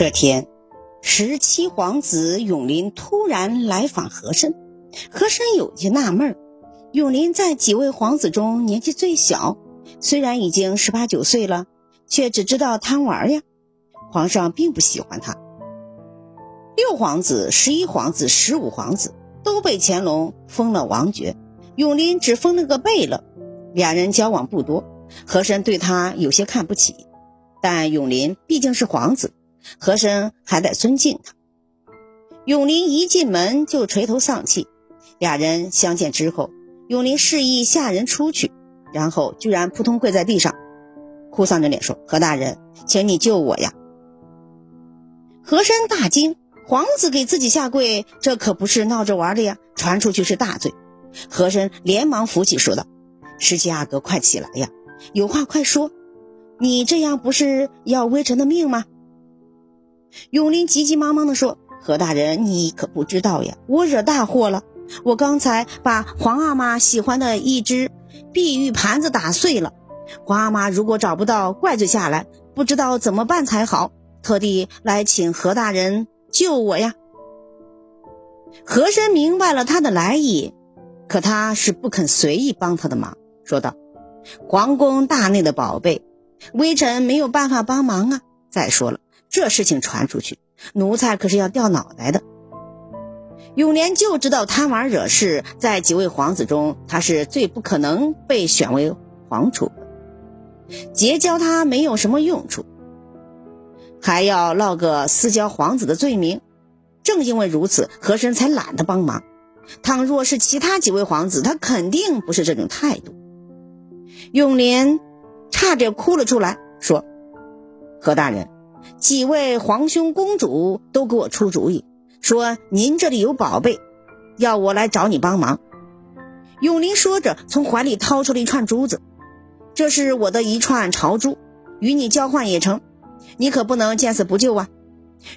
这天，十七皇子永林突然来访和珅，和珅有些纳闷。永林在几位皇子中年纪最小，虽然已经十八九岁了，却只知道贪玩呀。皇上并不喜欢他。六皇子、十一皇子、十五皇子都被乾隆封了王爵，永林只封了个贝勒。两人交往不多，和珅对他有些看不起，但永林毕竟是皇子。和珅还得尊敬他。永林一进门就垂头丧气。俩人相见之后，永林示意下人出去，然后居然扑通跪在地上，哭丧着脸说：“何大人，请你救我呀！”和珅大惊，皇子给自己下跪，这可不是闹着玩的呀，传出去是大罪。和珅连忙扶起，说道：“十七阿哥，快起来呀，有话快说，你这样不是要微臣的命吗？”永林急急忙忙地说：“何大人，你可不知道呀，我惹大祸了。我刚才把皇阿玛喜欢的一只碧玉盘子打碎了。皇阿玛如果找不到，怪罪下来，不知道怎么办才好，特地来请何大人救我呀。”和珅明白了他的来意，可他是不肯随意帮他的忙，说道：“皇宫大内的宝贝，微臣没有办法帮忙啊。再说了。”这事情传出去，奴才可是要掉脑袋的。永年就知道贪玩惹事，在几位皇子中，他是最不可能被选为皇储。结交他没有什么用处，还要落个私交皇子的罪名。正因为如此，和珅才懒得帮忙。倘若是其他几位皇子，他肯定不是这种态度。永年差点哭了出来，说：“何大人。”几位皇兄公主都给我出主意，说您这里有宝贝，要我来找你帮忙。永林说着，从怀里掏出了一串珠子，这是我的一串朝珠，与你交换也成。你可不能见死不救啊！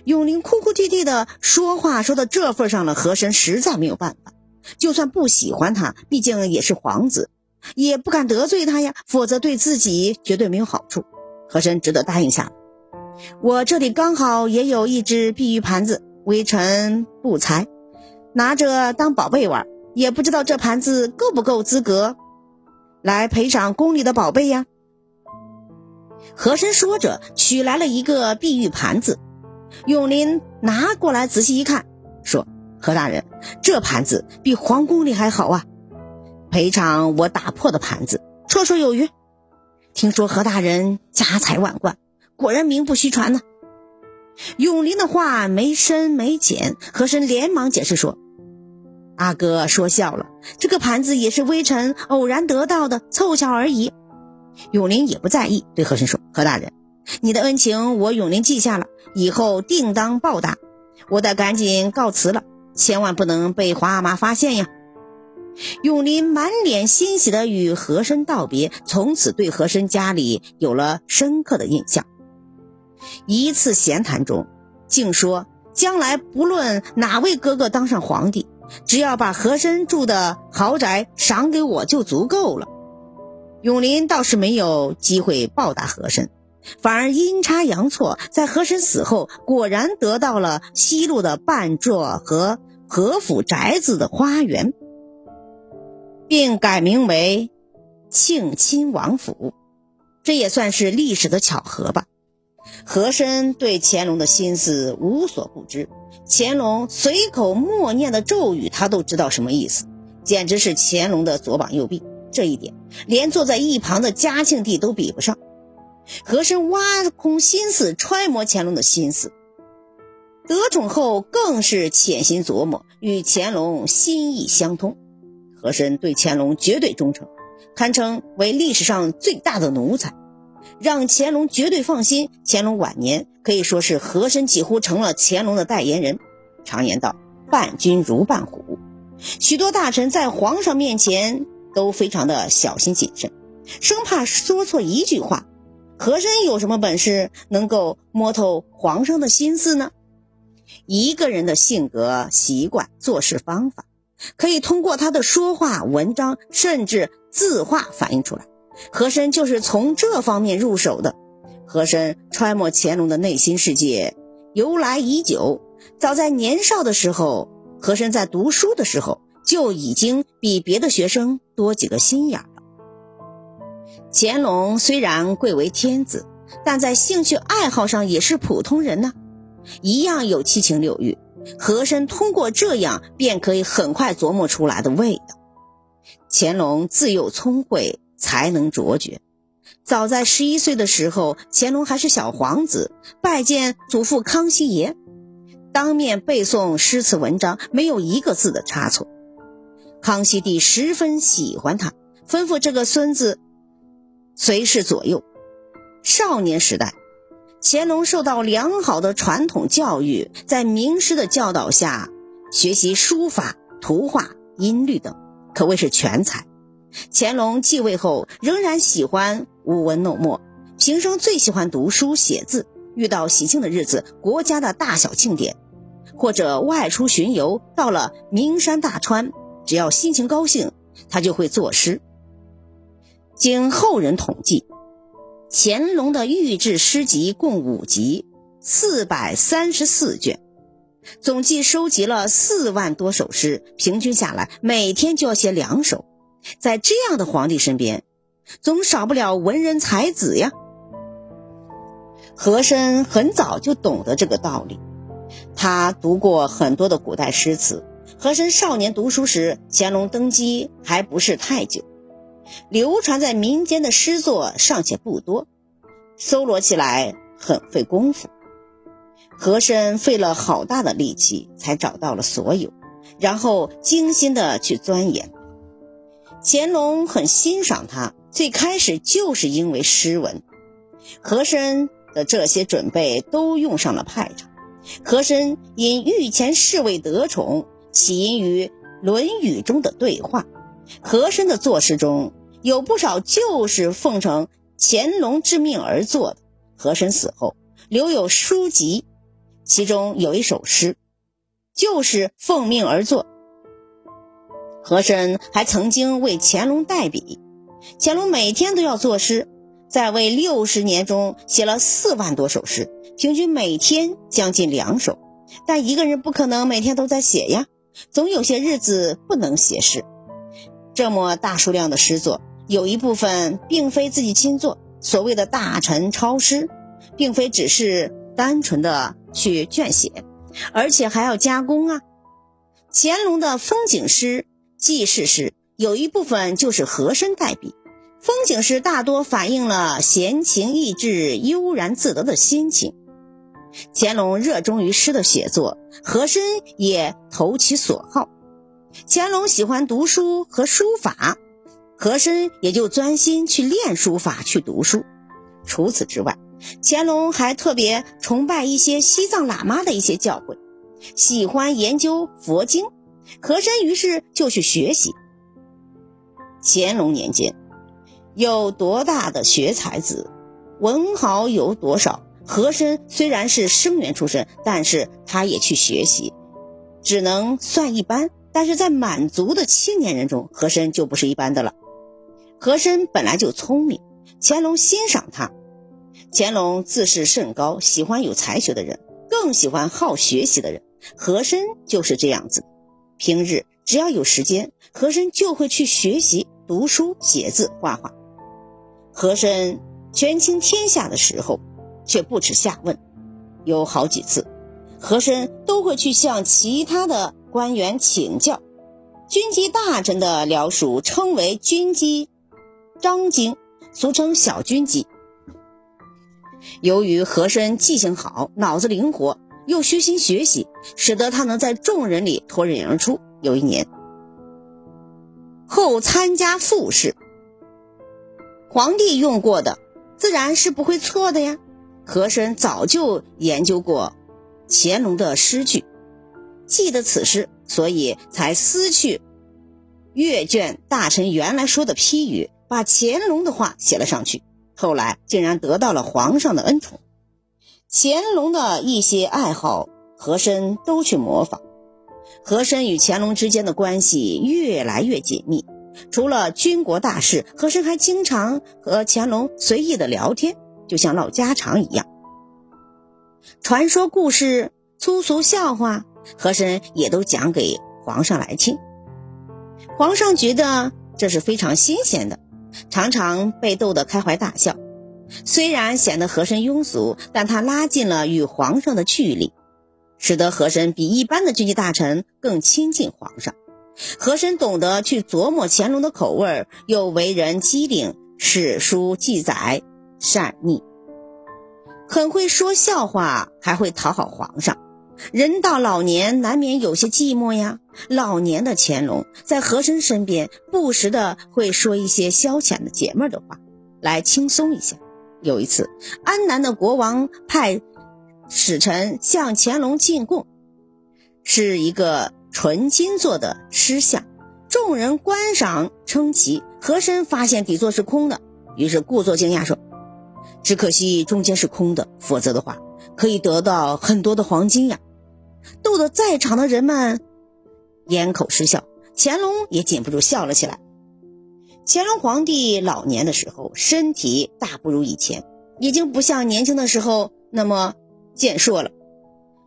永林哭哭啼啼的说话，说到这份上了，和珅实在没有办法，就算不喜欢他，毕竟也是皇子，也不敢得罪他呀，否则对自己绝对没有好处。和珅只得答应下来。我这里刚好也有一只碧玉盘子，微臣不才，拿着当宝贝玩，也不知道这盘子够不够资格来赔偿宫里的宝贝呀。和珅说着，取来了一个碧玉盘子，永林拿过来仔细一看，说：“何大人，这盘子比皇宫里还好啊，赔偿我打破的盘子，绰绰有余。听说何大人家财万贯。”果然名不虚传呢。永林的话没深没浅，和珅连忙解释说：“阿哥说笑了，这个盘子也是微臣偶然得到的，凑巧而已。”永林也不在意，对和珅说：“何大人，你的恩情我永林记下了，以后定当报答。我得赶紧告辞了，千万不能被皇阿玛发现呀。”永林满脸欣喜地与和珅道别，从此对和珅家里有了深刻的印象。一次闲谈中，竟说将来不论哪位哥哥当上皇帝，只要把和珅住的豪宅赏给我就足够了。永林倒是没有机会报答和珅，反而阴差阳错，在和珅死后，果然得到了西路的半座和和府宅子的花园，并改名为庆亲王府，这也算是历史的巧合吧。和珅对乾隆的心思无所不知，乾隆随口默念的咒语，他都知道什么意思，简直是乾隆的左膀右臂。这一点，连坐在一旁的嘉庆帝都比不上。和珅挖空心思揣摩乾隆的心思，得宠后更是潜心琢磨，与乾隆心意相通。和珅对乾隆绝对忠诚，堪称为历史上最大的奴才。让乾隆绝对放心。乾隆晚年可以说是和珅几乎成了乾隆的代言人。常言道：“伴君如伴虎。”许多大臣在皇上面前都非常的小心谨慎，生怕说错一句话。和珅有什么本事能够摸透皇上的心思呢？一个人的性格、习惯、做事方法，可以通过他的说话、文章，甚至字画反映出来。和珅就是从这方面入手的。和珅揣摩乾隆的内心世界，由来已久。早在年少的时候，和珅在读书的时候就已经比别的学生多几个心眼了。乾隆虽然贵为天子，但在兴趣爱好上也是普通人呢，一样有七情六欲。和珅通过这样便可以很快琢磨出来的味道。乾隆自幼聪慧，才能卓绝。早在十一岁的时候，乾隆还是小皇子，拜见祖父康熙爷，当面背诵诗词文章，没有一个字的差错。康熙帝十分喜欢他，吩咐这个孙子随侍左右。少年时代，乾隆受到良好的传统教育，在名师的教导下，学习书法、图画、音律等，可谓是全才。乾隆继位后，仍然喜欢舞文弄墨，平生最喜欢读书写字。遇到喜庆的日子，国家的大小庆典，或者外出巡游，到了名山大川，只要心情高兴，他就会作诗。经后人统计，乾隆的御制诗集共五集，四百三十四卷，总计收集了四万多首诗，平均下来每天就要写两首。在这样的皇帝身边，总少不了文人才子呀。和珅很早就懂得这个道理，他读过很多的古代诗词。和珅少年读书时，乾隆登基还不是太久，流传在民间的诗作尚且不多，搜罗起来很费功夫。和珅费了好大的力气才找到了所有，然后精心的去钻研。乾隆很欣赏他，最开始就是因为诗文。和珅的这些准备都用上了派场。和珅因御前侍卫得宠，起因于《论语》中的对话。和珅的作诗中有不少就是奉承乾隆之命而作的。和珅死后留有书籍，其中有一首诗，就是奉命而作。和珅还曾经为乾隆代笔，乾隆每天都要作诗，在位六十年中写了四万多首诗，平均每天将近两首。但一个人不可能每天都在写呀，总有些日子不能写诗。这么大数量的诗作，有一部分并非自己亲作，所谓的大臣抄诗，并非只是单纯的去卷写，而且还要加工啊。乾隆的风景诗。记事诗有一部分就是和珅代笔，风景诗大多反映了闲情逸致、悠然自得的心情。乾隆热衷于诗的写作，和珅也投其所好。乾隆喜欢读书和书法，和珅也就专心去练书法、去读书。除此之外，乾隆还特别崇拜一些西藏喇嘛的一些教诲，喜欢研究佛经。和珅于是就去学习。乾隆年间，有多大的学才子，文豪有多少？和珅虽然是生员出身，但是他也去学习，只能算一般。但是在满族的青年人中，和珅就不是一般的了。和珅本来就聪明，乾隆欣赏他。乾隆自视甚高，喜欢有才学的人，更喜欢好学习的人。和珅就是这样子。平日只要有时间，和珅就会去学习、读书、写字、画画。和珅权倾天下的时候，却不耻下问。有好几次，和珅都会去向其他的官员请教。军机大臣的僚属称为军机张京，俗称小军机。由于和珅记性好，脑子灵活。又虚心学习，使得他能在众人里脱颖而出。有一年，后参加复试，皇帝用过的，自然是不会错的呀。和珅早就研究过乾隆的诗句，记得此诗，所以才撕去阅卷大臣原来说的批语，把乾隆的话写了上去。后来竟然得到了皇上的恩宠。乾隆的一些爱好，和珅都去模仿。和珅与乾隆之间的关系越来越紧密。除了军国大事，和珅还经常和乾隆随意的聊天，就像唠家常一样。传说故事、粗俗笑话，和珅也都讲给皇上来听。皇上觉得这是非常新鲜的，常常被逗得开怀大笑。虽然显得和珅庸俗，但他拉近了与皇上的距离，使得和珅比一般的军机大臣更亲近皇上。和珅懂得去琢磨乾隆的口味，又为人机灵，史书记载善逆，很会说笑话，还会讨好皇上。人到老年，难免有些寂寞呀。老年的乾隆在和珅身边，不时的会说一些消遣的解闷的话，来轻松一下。有一次，安南的国王派使臣向乾隆进贡，是一个纯金做的狮像，众人观赏称奇。和珅发现底座是空的，于是故作惊讶说：“只可惜中间是空的，否则的话可以得到很多的黄金呀！”逗得在场的人们咽口失笑，乾隆也禁不住笑了起来。乾隆皇帝老年的时候，身体大不如以前，已经不像年轻的时候那么健硕了，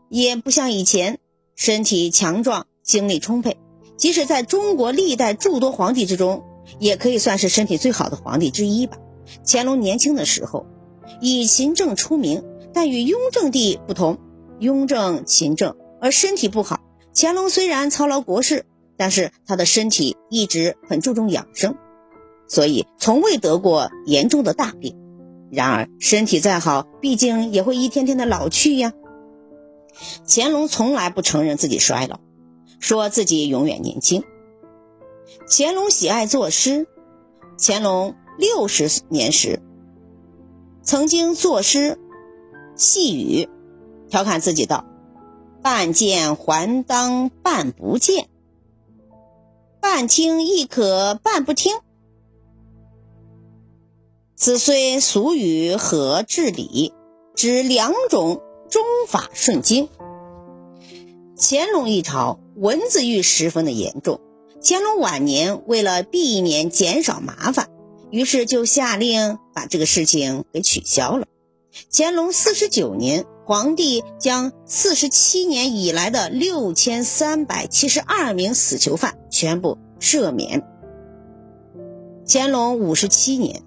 也不像以前身体强壮、精力充沛。即使在中国历代诸多皇帝之中，也可以算是身体最好的皇帝之一吧。乾隆年轻的时候以勤政出名，但与雍正帝不同，雍正勤政而身体不好。乾隆虽然操劳国事，但是他的身体一直很注重养生。所以从未得过严重的大病，然而身体再好，毕竟也会一天天的老去呀。乾隆从来不承认自己衰老，说自己永远年轻。乾隆喜爱作诗，乾隆六十年时，曾经作诗细语，调侃自己道：“半见还当半不见，半听亦可半不听。”此虽俗语和治理，指两种中法顺经。乾隆一朝文字狱十分的严重，乾隆晚年为了避免减少麻烦，于是就下令把这个事情给取消了。乾隆四十九年，皇帝将四十七年以来的六千三百七十二名死囚犯全部赦免。乾隆五十七年。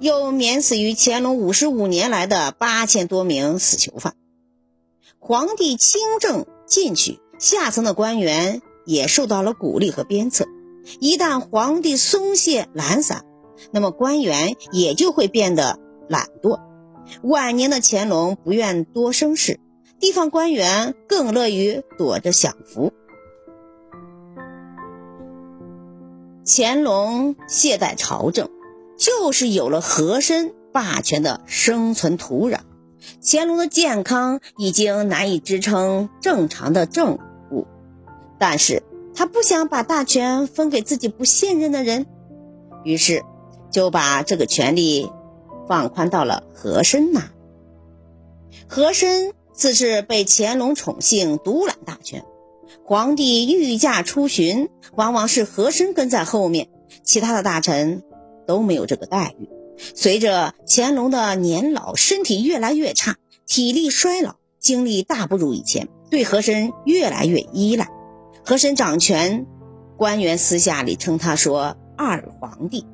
又免死于乾隆五十五年来的八千多名死囚犯。皇帝清正进取，下层的官员也受到了鼓励和鞭策。一旦皇帝松懈懒散，那么官员也就会变得懒惰。晚年的乾隆不愿多生事，地方官员更乐于躲着享福。乾隆懈怠朝政。就是有了和珅霸权的生存土壤，乾隆的健康已经难以支撑正常的政务，但是他不想把大权分给自己不信任的人，于是就把这个权力放宽到了和珅那。和珅自是被乾隆宠幸，独揽大权，皇帝御驾出巡，往往是和珅跟在后面，其他的大臣。都没有这个待遇。随着乾隆的年老，身体越来越差，体力衰老，精力大不如以前，对和珅越来越依赖。和珅掌权，官员私下里称他说“二皇帝”。